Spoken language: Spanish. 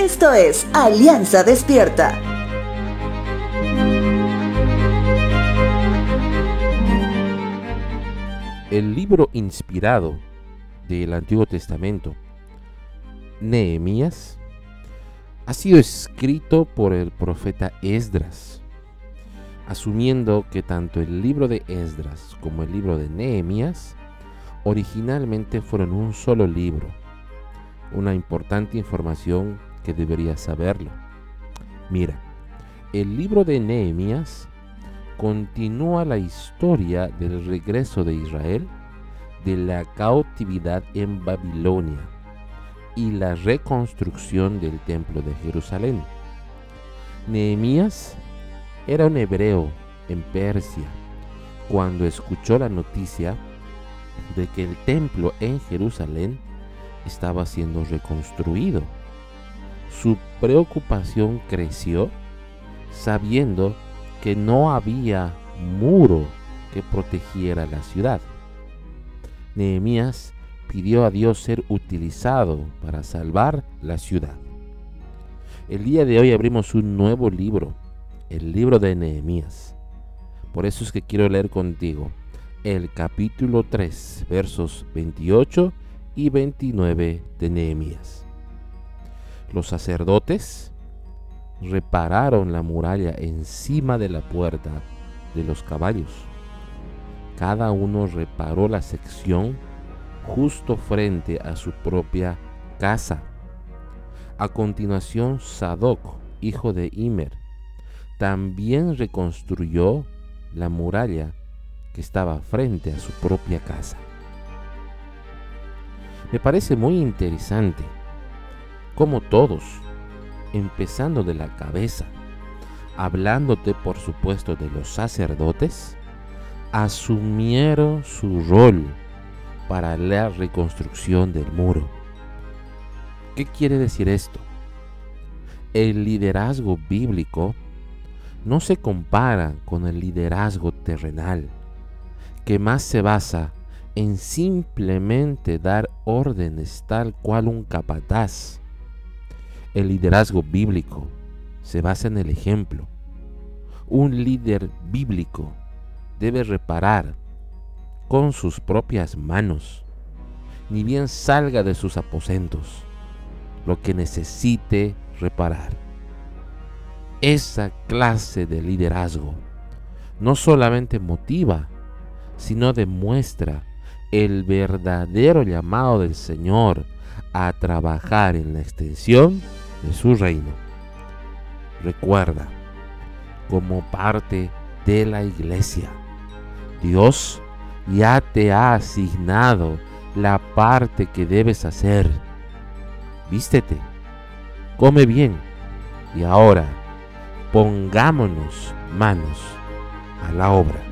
Esto es Alianza Despierta. El libro inspirado del Antiguo Testamento, Nehemías, ha sido escrito por el profeta Esdras, asumiendo que tanto el libro de Esdras como el libro de Nehemías originalmente fueron un solo libro, una importante información que deberías saberlo. Mira, el libro de Nehemías continúa la historia del regreso de Israel de la cautividad en Babilonia y la reconstrucción del templo de Jerusalén. Nehemías era un hebreo en Persia cuando escuchó la noticia de que el templo en Jerusalén estaba siendo reconstruido. Su preocupación creció sabiendo que no había muro que protegiera la ciudad. Nehemías pidió a Dios ser utilizado para salvar la ciudad. El día de hoy abrimos un nuevo libro, el libro de Nehemías. Por eso es que quiero leer contigo el capítulo 3, versos 28 y 29 de Nehemías. Los sacerdotes repararon la muralla encima de la puerta de los caballos. Cada uno reparó la sección justo frente a su propia casa. A continuación, Sadoc, hijo de Imer, también reconstruyó la muralla que estaba frente a su propia casa. Me parece muy interesante cómo todos, empezando de la cabeza, hablándote por supuesto de los sacerdotes, asumieron su rol para la reconstrucción del muro. ¿Qué quiere decir esto? El liderazgo bíblico no se compara con el liderazgo terrenal, que más se basa en simplemente dar órdenes tal cual un capataz. El liderazgo bíblico se basa en el ejemplo. Un líder bíblico debe reparar con sus propias manos, ni bien salga de sus aposentos, lo que necesite reparar. Esa clase de liderazgo no solamente motiva, sino demuestra el verdadero llamado del Señor a trabajar en la extensión de su reino. Recuerda, como parte de la iglesia, Dios ya te ha asignado la parte que debes hacer. Vístete, come bien y ahora pongámonos manos a la obra.